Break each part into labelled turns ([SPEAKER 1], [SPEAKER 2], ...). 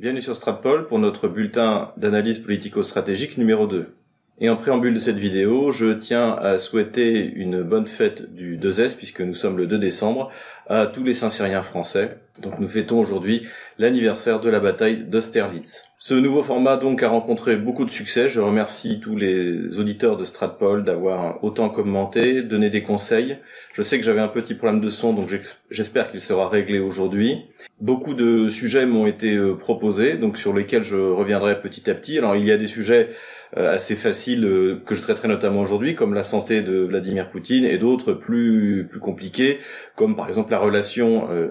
[SPEAKER 1] Bienvenue sur Stratpol pour notre bulletin d'analyse politico-stratégique numéro 2. Et en préambule de cette vidéo, je tiens à souhaiter une bonne fête du 2S, puisque nous sommes le 2 décembre, à tous les Saint-Syriens français. Donc nous fêtons aujourd'hui l'anniversaire de la bataille d'Austerlitz. Ce nouveau format donc a rencontré beaucoup de succès. Je remercie tous les auditeurs de Stratpol d'avoir autant commenté, donné des conseils. Je sais que j'avais un petit problème de son, donc j'espère qu'il sera réglé aujourd'hui. Beaucoup de sujets m'ont été euh, proposés, donc sur lesquels je reviendrai petit à petit. Alors il y a des sujets euh, assez faciles euh, que je traiterai notamment aujourd'hui, comme la santé de Vladimir Poutine, et d'autres plus plus compliqués, comme par exemple la relation euh,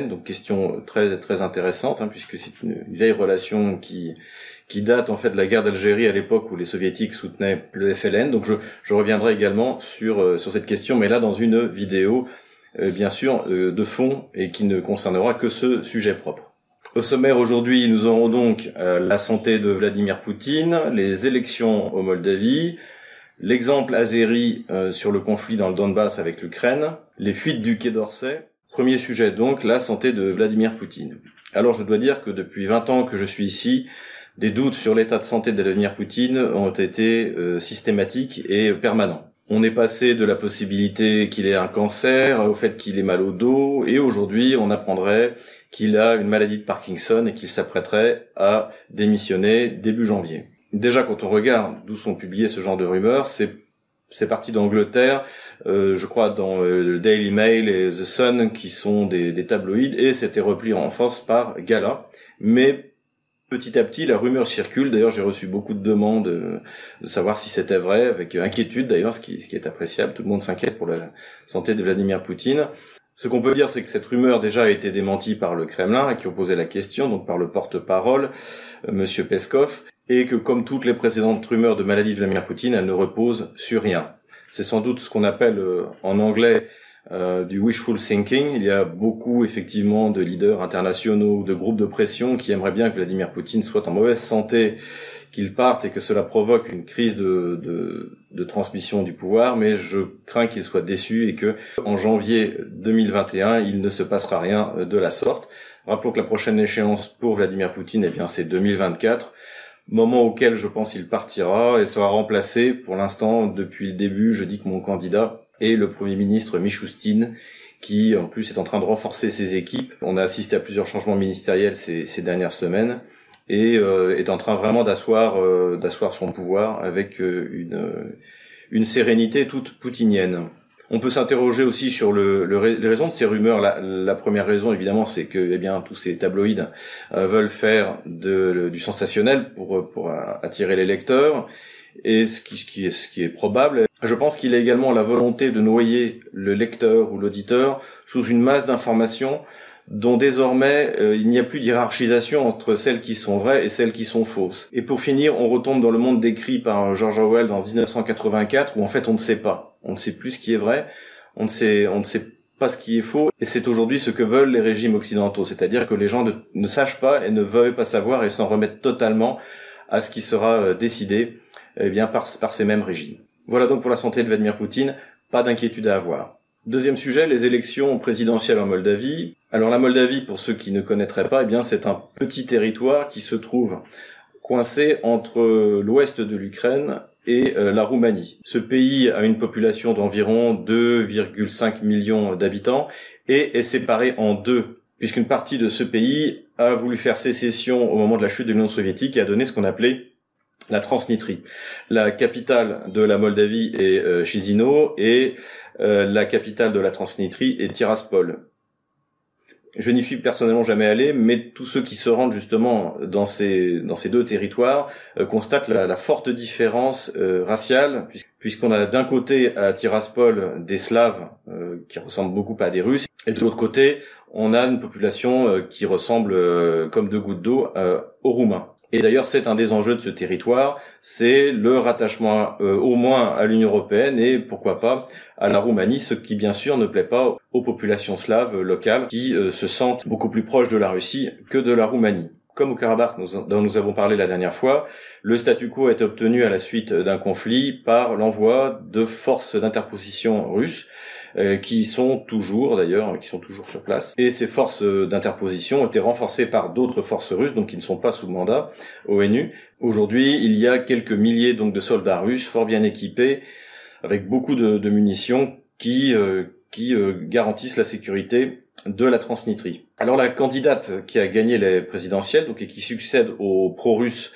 [SPEAKER 1] Donc question très très intéressante, hein, puisque c'est une vieille relation qui qui date en fait de la guerre d'Algérie à l'époque où les soviétiques soutenaient le FLN. Donc je, je reviendrai également sur sur cette question, mais là dans une vidéo bien sûr de fond et qui ne concernera que ce sujet propre. Au sommaire aujourd'hui, nous aurons donc euh, la santé de Vladimir Poutine, les élections au Moldavie, l'exemple azéri euh, sur le conflit dans le Donbass avec l'Ukraine, les fuites du Quai d'Orsay. Premier sujet donc, la santé de Vladimir Poutine. Alors je dois dire que depuis 20 ans que je suis ici, des doutes sur l'état de santé de Vladimir Poutine ont été euh, systématiques et permanents. On est passé de la possibilité qu'il ait un cancer au fait qu'il ait mal au dos et aujourd'hui on apprendrait qu'il a une maladie de Parkinson et qu'il s'apprêterait à démissionner début janvier. Déjà quand on regarde d'où sont publiées ce genre de rumeurs, c'est c'est parti d'Angleterre, euh, je crois dans euh, le Daily Mail et The Sun qui sont des, des tabloïds et c'était repris en France par Gala. Mais petit à petit, la rumeur circule. D'ailleurs, j'ai reçu beaucoup de demandes euh, de savoir si c'était vrai, avec inquiétude d'ailleurs, ce qui, ce qui est appréciable. Tout le monde s'inquiète pour la santé de Vladimir Poutine. Ce qu'on peut dire, c'est que cette rumeur déjà a été démentie par le Kremlin, qui ont posé la question, donc par le porte-parole, euh, Monsieur Peskov, et que comme toutes les précédentes rumeurs de maladie de Vladimir Poutine, elle ne repose sur rien. C'est sans doute ce qu'on appelle euh, en anglais euh, du wishful thinking. Il y a beaucoup effectivement de leaders internationaux, de groupes de pression qui aimeraient bien que Vladimir Poutine soit en mauvaise santé, qu'il parte et que cela provoque une crise de, de, de transmission du pouvoir. Mais je crains qu'il soit déçu et que en janvier 2021, il ne se passera rien de la sorte. Rappelons que la prochaine échéance pour Vladimir Poutine, eh bien, c'est 2024 moment auquel je pense il partira et sera remplacé pour l'instant depuis le début je dis que mon candidat et le Premier ministre Michoustine, qui en plus est en train de renforcer ses équipes. On a assisté à plusieurs changements ministériels ces, ces dernières semaines et euh, est en train vraiment d'asseoir euh, son pouvoir avec euh, une une sérénité toute poutinienne. On peut s'interroger aussi sur le, les raisons de ces rumeurs. La, première raison, évidemment, c'est que eh bien tous ces tabloïds veulent faire du sensationnel pour attirer les lecteurs et ce qui, ce qui, est, ce qui est probable. Je pense qu'il a également la volonté de noyer le lecteur ou l'auditeur sous une masse d'informations dont désormais euh, il n'y a plus d'hierarchisation entre celles qui sont vraies et celles qui sont fausses. Et pour finir, on retombe dans le monde décrit par George Orwell dans 1984 où en fait on ne sait pas, on ne sait plus ce qui est vrai, on ne sait, on ne sait pas ce qui est faux, et c'est aujourd'hui ce que veulent les régimes occidentaux, c'est-à-dire que les gens ne, ne, sachent pas et ne veulent pas savoir et s'en remettent totalement à ce qui sera euh, décidé eh bien par, par ces mêmes régimes. Voilà donc pour la santé de Vladimir Poutine, pas d'inquiétude à avoir. Deuxième sujet, les élections présidentielles en Moldavie. Alors la Moldavie, pour ceux qui ne connaîtraient pas, eh bien c'est un petit territoire qui se trouve coincé entre l'ouest de l'Ukraine et euh, la Roumanie. Ce pays a une population d'environ 2,5 millions d'habitants et est séparé en deux, puisqu'une partie de ce pays a voulu faire sécession au moment de la chute de l'Union soviétique et a donné ce qu'on appelait la Transnistrie. La capitale de la Moldavie est euh, et euh, la capitale de la Transnistrie est Tiraspol. Je n'y suis personnellement jamais allé, mais tous ceux qui se rendent justement dans ces deux territoires euh, constatent la, forte différence raciale, puisqu'on a d'un côté à Tiraspol des Slaves qui ressemblent beaucoup à des Russes, et de l'autre côté on a une population qui ressemble comme deux gouttes d'eau aux Roumains. Et d'ailleurs, c'est un des enjeux de ce territoire, c'est le rattachement euh, au moins à l'Union européenne et pourquoi pas à la Roumanie, ce qui bien sûr ne plaît pas aux populations slaves locales qui euh, se sentent beaucoup plus proches de la Russie que de la Roumanie. Comme au Karabakh dont nous avons parlé la dernière fois, le statu quo est obtenu à la suite d'un conflit par l'envoi de forces d'interposition russes qui sont toujours d'ailleurs, qui sont toujours sur place. Et ces forces d'interposition ont été renforcées par d'autres forces russes, donc qui ne sont pas sous mandat ONU. Aujourd'hui, il y a quelques milliers donc de soldats russes fort bien équipés, avec beaucoup de, munitions qui qui garantissent la sécurité de la Transnistrie. Alors la candidate qui a gagné les présidentielles, donc et qui succède au pro-russe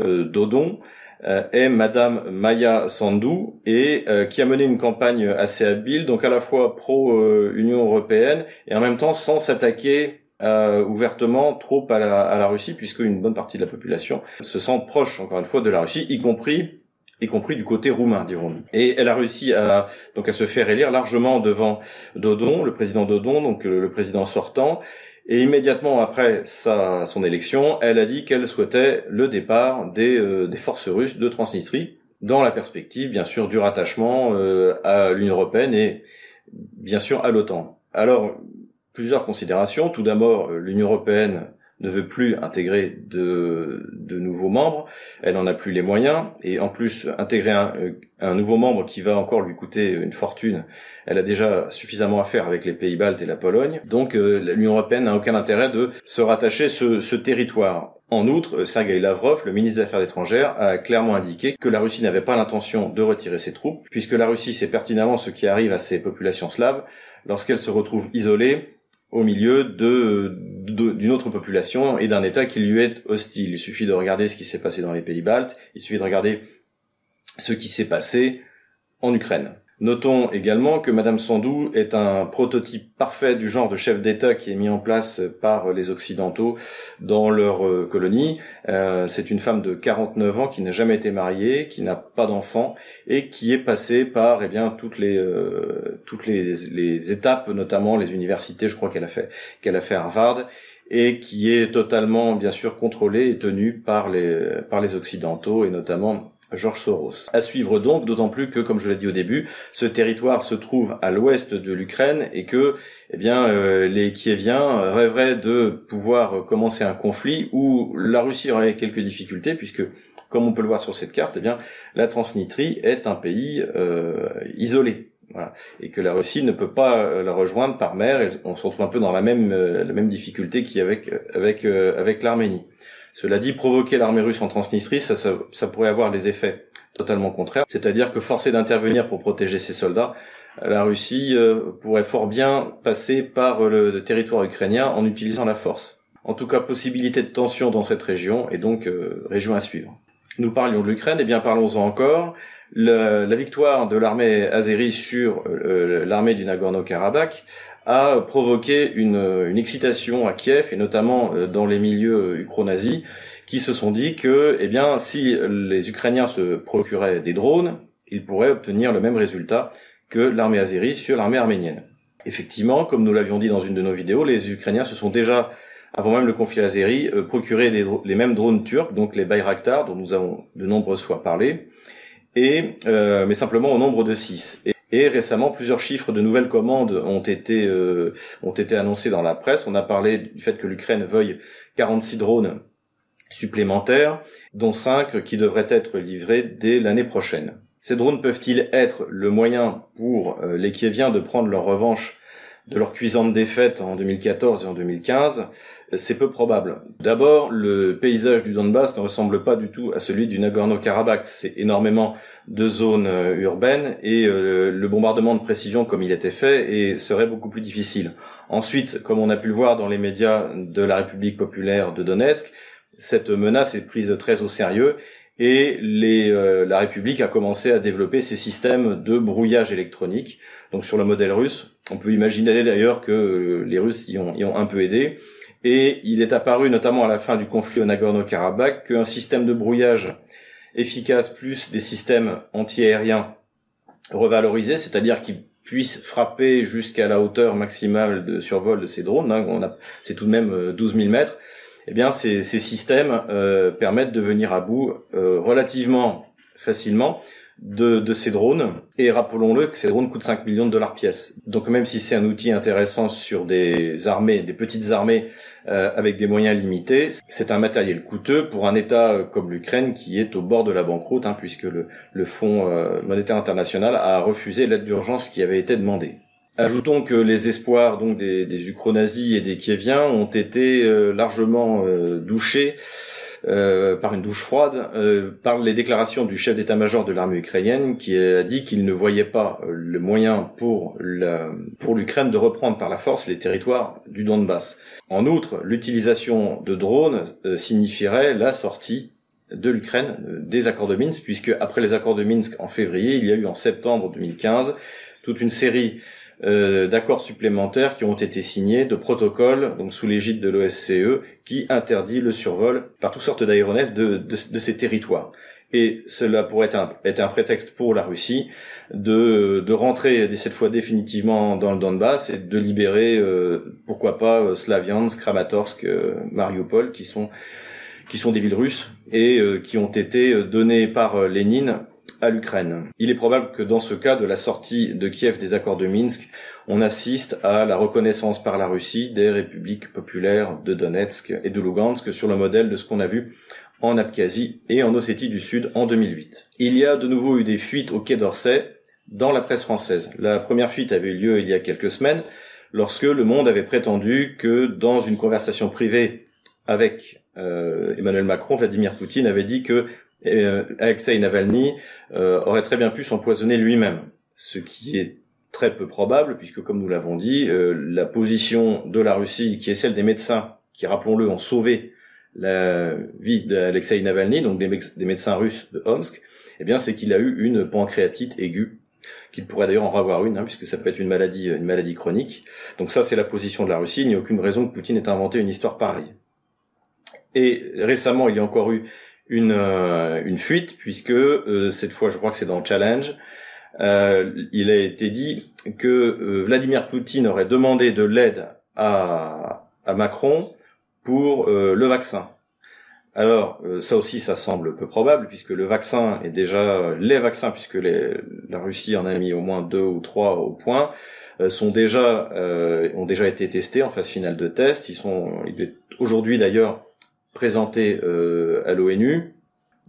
[SPEAKER 1] euh, Dodon, euh, est Madame Maya Sandou et euh, qui a mené une campagne assez habile, donc à la fois pro-Union européenne et en même temps sans s'attaquer ouvertement trop à la, à la Russie, puisque une bonne partie de la population se sent proche, encore une fois, de la Russie, y compris y compris du côté roumain, dirons-nous. Et elle a réussi à donc à se faire élire largement devant Dodon, le président Dodon, donc le, président sortant. Et immédiatement après sa, son élection, elle a dit qu'elle souhaitait le départ des, euh, des forces russes de Transnistrie, dans la perspective, bien sûr, du rattachement euh, à l'Union européenne et bien sûr à l'OTAN. Alors, plusieurs considérations. Tout d'abord, l'Union européenne ne veut plus intégrer de, de nouveaux membres, elle n'en a plus les moyens, et en plus intégrer un, euh, un, nouveau membre qui va encore lui coûter une fortune, elle a déjà suffisamment à faire avec les pays baltes et la Pologne, donc euh, l'Union européenne n'a aucun intérêt de se rattacher ce, ce territoire. En outre, Sergei Lavrov, le ministre des Affaires étrangères, a clairement indiqué que la Russie n'avait pas l'intention de retirer ses troupes, puisque la Russie sait pertinemment ce qui arrive à ses populations slaves. Lorsqu'elles se retrouvent isolées au milieu d'une autre population et d'un État qui lui est hostile. Il suffit de regarder ce qui s'est passé dans les pays baltes, il suffit de regarder ce qui s'est passé en Ukraine. Notons également que Madame Sandou est un prototype parfait du genre de chef d'État qui est mis en place par les Occidentaux dans leur euh, colonie. Euh, c'est une femme de 49 ans qui n'a jamais été mariée, qui n'a pas d'enfant et qui est passée par eh bien toutes les euh, toutes les, les, étapes, notamment les universités. Je crois qu'elle a fait qu'elle a fait Harvard et qui est totalement bien sûr contrôlée et tenue par les par les Occidentaux et notamment Georges Soros. À suivre donc, d'autant plus que, comme je l'ai dit au début, ce territoire se trouve à l'ouest de l'Ukraine et que, eh bien, euh, les Kieviens rêveraient de pouvoir commencer un conflit où la Russie aurait quelques difficultés puisque, comme on peut le voir sur cette carte, eh bien, la Transnistrie est un pays euh, isolé. Et que la Russie ne peut pas euh, la rejoindre par mer, on se retrouve un peu dans la même difficulté qu'avec avec avec l'Arménie. Cela dit, provoquer l'armée russe en Transnistrie, ça, pourrait avoir des effets totalement contraires. C'est-à-dire que forcé d'intervenir pour protéger ses soldats, la Russie euh, pourrait fort bien passer par le, territoire ukrainien en utilisant la force. En tout cas, possibilité de tension dans cette région et donc euh, région à suivre. Nous parlions de l'Ukraine, et eh bien parlons-en encore. La victoire de l'armée azérie sur euh, l'armée du Nagorno-Karabakh a provoqué une, une, excitation à Kiev et notamment euh, dans les milieux ukro-nazis qui se sont dit que, eh bien, si les Ukrainiens se procuraient des drones, ils pourraient obtenir le même résultat que l'armée azérie sur l'armée arménienne. Effectivement, comme nous l'avions dit dans une de nos vidéos, les Ukrainiens se sont déjà, avant même le conflit azéri, euh, procuré les, les, mêmes drones turcs, donc les Bayraktar, dont nous avons de nombreuses fois parlé, et euh, mais simplement au nombre de 6. Et récemment, plusieurs chiffres de nouvelles commandes ont été euh, ont été annoncés dans la presse. On a parlé du fait que l'Ukraine veuille 46 drones supplémentaires, dont 5 qui devraient être livrés dès l'année prochaine. Ces drones peuvent-ils être le moyen pour euh, les Kieviens de prendre leur revanche de leur cuisante défaite en 2014 et en 2015 c'est peu probable. D'abord, le paysage du Donbass ne ressemble pas du tout à celui du Nagorno-Karabakh. C'est énormément de zones euh, urbaines et euh, le bombardement de précision comme il était fait serait beaucoup plus difficile. Ensuite, comme on a pu le voir dans les médias de la République populaire de Donetsk, cette menace est prise très au sérieux et euh, la République a commencé à développer ses systèmes de brouillage électronique. Donc sur le modèle russe, on peut imaginer d'ailleurs que les Russes y ont un peu aidé. Et il est apparu, notamment à la fin du conflit au Nagorno-Karabakh, qu'un système de brouillage efficace plus des systèmes antiaériens revalorisés, c'est-à-dire qui puissent frapper jusqu'à la hauteur maximale de survol de ces drones, hein, c'est tout de même 12 euh, 000 mètres, eh bien ces, ces systèmes euh, permettent de venir à bout euh, relativement facilement de, de ces drones. Et rappelons-le que ces drones coûtent 5 millions de dollars pièce. Donc même si c'est un outil intéressant sur des armées, des petites armées euh, avec des moyens limités, c'est un matériel coûteux pour un État euh, comme l'Ukraine qui est au bord de la banqueroute, hein, puisque le, le Fonds euh, monétaire international a refusé l'aide d'urgence qui avait été demandée. Ajoutons que les espoirs donc des, des et des kieviens ont été largement douchés euh, par une douche froide, euh, par les déclarations du chef d'état-major de l'armée ukrainienne qui a dit qu'il ne voyait pas euh, le moyen pour pour l'Ukraine de reprendre par la force les territoires du Donbass. En outre, l'utilisation de drones signifierait la sortie de l'Ukraine des accords de Minsk, puisque après les accords de Minsk en février, il y a eu en septembre 2015 toute une série euh, d'accords supplémentaires qui ont été signés, de protocoles, donc sous l'égide de l'OSCE, qui interdit le survol par toutes sortes d'aéronefs de, de, ces territoires. Et cela pourrait être un, être un, prétexte pour la Russie de, de rentrer cette fois définitivement dans le Donbass et de libérer, euh, pourquoi pas, euh, Slaviansk, Kramatorsk, Mariupol, qui sont qui sont des villes russes et qui ont été données par Lénine Il est probable que dans ce cas de la sortie de Kiev des accords de Minsk, on assiste à la reconnaissance par la Russie des républiques populaires de Donetsk et de Lugansk sur le modèle de ce qu'on a vu en Abkhazie et en Ossétie du Sud en 2008. Il y a de nouveau eu des fuites au Quai d'Orsay dans la presse française. La première fuite avait eu lieu il y a quelques semaines lorsque Le Monde avait prétendu que dans une conversation privée avec euh, Emmanuel Macron, Vladimir Poutine avait dit que et euh, Alexei Navalny euh, aurait très bien pu s'empoisonner lui-même, ce qui est très peu probable puisque, comme nous l'avons dit, euh, la position de la Russie, qui est celle des médecins, qui, rappelons-le, ont sauvé la vie d'Alexei Navalny, donc des, médecins russes de Omsk, eh bien, c'est qu'il a eu une pancréatite aiguë qu'il pourrait d'ailleurs en avoir une, hein, puisque ça peut être une maladie, une maladie chronique. Donc ça, c'est la position de la Russie. Il n'y a aucune raison que Poutine ait inventé une histoire pareille. Et récemment, il y a encore eu une, euh, une fuite, puisque euh, cette fois, je crois que c'est dans Challenge, euh, il a été dit que Vladimir Poutine aurait demandé de l'aide à, à Macron pour le vaccin. Alors ça aussi ça semble peu probable puisque le vaccin est déjà les vaccins puisque les, la Russie en a mis au moins deux ou trois au point sont déjà ont déjà été testés en phase finale de test. Ils sont aujourd'hui d'ailleurs présenté euh, à l'ONU.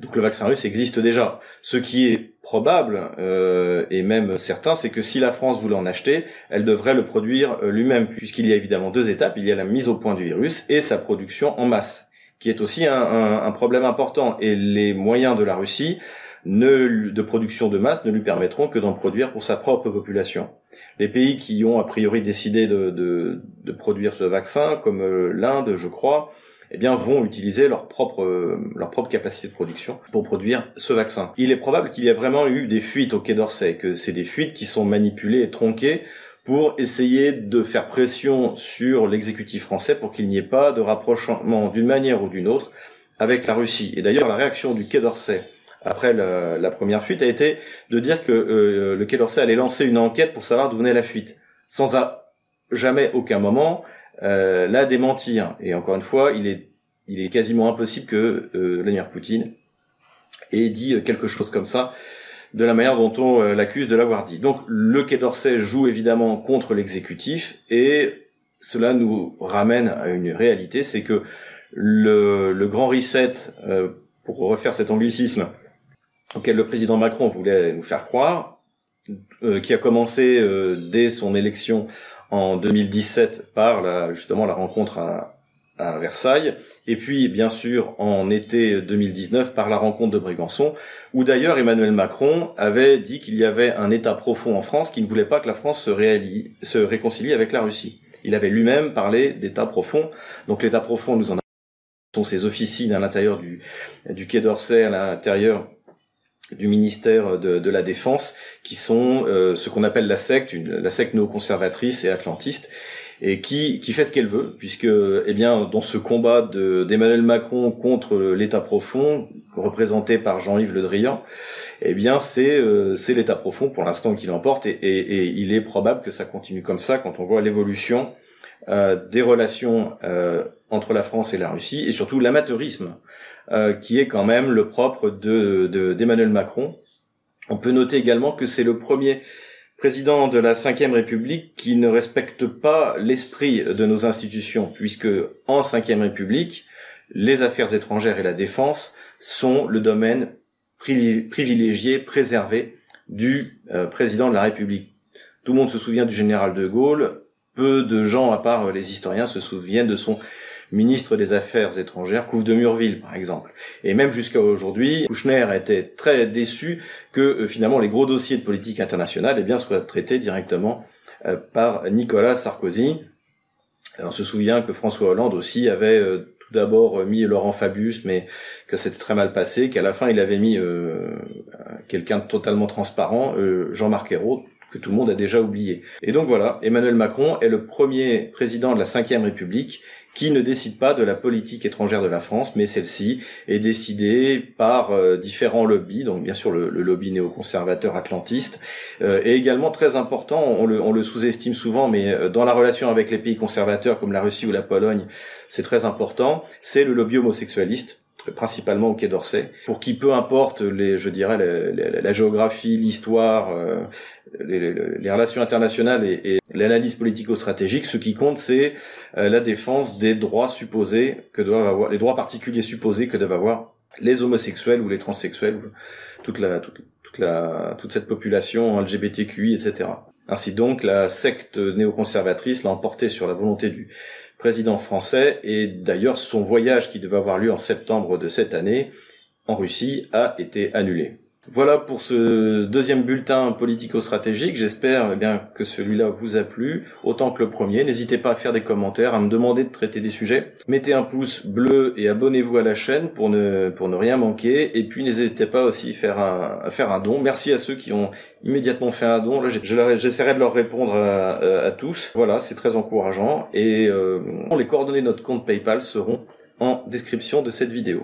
[SPEAKER 1] Donc le vaccin russe existe déjà. Ce qui est probable euh, et même certain, c'est que si la France voulait en acheter, elle devrait le produire euh, lui-même, puisqu'il y a évidemment deux étapes. Il y a la mise au point du virus et sa production en masse, qui est aussi un, un, un problème important. Et les moyens de la Russie ne, de production de masse ne lui permettront que d'en produire pour sa propre population. Les pays qui ont a priori décidé de, de, de produire ce vaccin, comme euh, l'Inde, je crois, eh bien, vont utiliser leur propre, leur propre capacité de production pour produire ce vaccin. Il est probable qu'il y a vraiment eu des fuites au Quai d'Orsay, que c'est des fuites qui sont manipulées et tronquées pour essayer de faire pression sur l'exécutif français pour qu'il n'y ait pas de rapprochement d'une manière ou d'une autre avec la Russie. Et d'ailleurs, la réaction du Quai d'Orsay après la, première fuite a été de dire que euh, le Quai d'Orsay allait lancer une enquête pour savoir d'où venait la fuite, sans à jamais aucun moment euh, la démentir. Et encore une fois, il est, il est quasiment impossible que euh, Vladimir Poutine ait dit quelque chose comme ça de la manière dont on euh, l'accuse de l'avoir dit. Donc le Quai d'Orsay joue évidemment contre l'exécutif et cela nous ramène à une réalité, c'est que le, le, grand reset, euh, pour refaire cet anglicisme auquel le président Macron voulait nous faire croire, qui a commencé dès son élection en 2017 par la, justement la rencontre à, à Versailles, et puis bien sûr en été 2019 par la rencontre de Brégançon, où d'ailleurs Emmanuel Macron avait dit qu'il y avait un État profond en France qui ne voulait pas que la France se, se réconcilie avec la Russie. Il avait lui-même parlé d'État profond, donc l'État profond nous en sont ces officines à l'intérieur du, du Quai d'Orsay, à l'intérieur du ministère de, de, la Défense, qui sont euh, ce qu'on appelle la secte, une, la secte néoconservatrice et atlantiste, et qui, qui fait ce qu'elle veut, puisque eh bien dans ce combat d'Emmanuel Macron contre l'État profond, représenté par Jean-Yves Le Drian, eh bien c'est euh, l'État profond pour l'instant qui l'emporte, et, et, et, il est probable que ça continue comme ça quand on voit l'évolution euh, des relations euh, entre la France et la Russie, et surtout l'amateurisme euh, qui est quand même le propre de d'Emmanuel Macron. On peut noter également que c'est le premier président de la Ve République qui ne respecte pas l'esprit de nos institutions, puisque en Ve République, les affaires étrangères et la défense sont le domaine privilégié, préservé du président de la République Tout le monde se souvient du général de Gaulle. Peu de gens, à part les historiens, se souviennent de son ministre des Affaires étrangères, Couve de Murville, par exemple. Et même jusqu'à aujourd'hui, Kouchner était très déçu que euh, finalement les gros dossiers de politique internationale eh bien, soient traités directement euh, par Nicolas Sarkozy. on se souvient que François Hollande aussi avait euh, tout d'abord mis Laurent Fabius, mais que c'était très mal passé, qu'à la fin il avait mis quelqu'un de totalement transparent, Jean-Marc Ayrault, que tout le monde a déjà oublié. Et donc voilà, Emmanuel Macron est le premier président de la Ve République qui ne décide pas de la politique étrangère de la France, mais celle-ci est décidée par euh, différents lobbies, donc bien sûr le, lobby néoconservateur atlantiste, euh, est également très important, on le, on le sous-estime souvent, mais euh, dans la relation avec les pays conservateurs comme la Russie ou la Pologne, c'est très important, c'est le lobby homosexualiste, principalement au Quai d'Orsay, pour qui peu importe les, je dirais, la, géographie, l'histoire, euh, les, relations internationales et, l'analyse politico-stratégique, ce qui compte, c'est euh, la défense des droits supposés que doivent avoir, les droits particuliers supposés que doivent avoir les homosexuels ou les transsexuels, toute la, toute, toute la, toute cette population LGBTQI, etc. Ainsi donc, la secte néoconservatrice l'a emporté sur la volonté du président français, et d'ailleurs son voyage qui devait avoir lieu en septembre de cette année en Russie a été annulé. Voilà pour ce deuxième bulletin politico-stratégique. J'espère eh bien que celui-là vous a plu autant que le premier. N'hésitez pas à faire des commentaires, à me demander de traiter des sujets. Mettez un pouce bleu et abonnez-vous à la chaîne pour ne rien manquer. Et puis n'hésitez pas aussi à faire un don. Merci à ceux qui ont immédiatement fait un don. J'essaierai de leur répondre à, tous. Voilà, c'est très encourageant. Et euh, les coordonnées de notre compte PayPal seront en description de cette vidéo.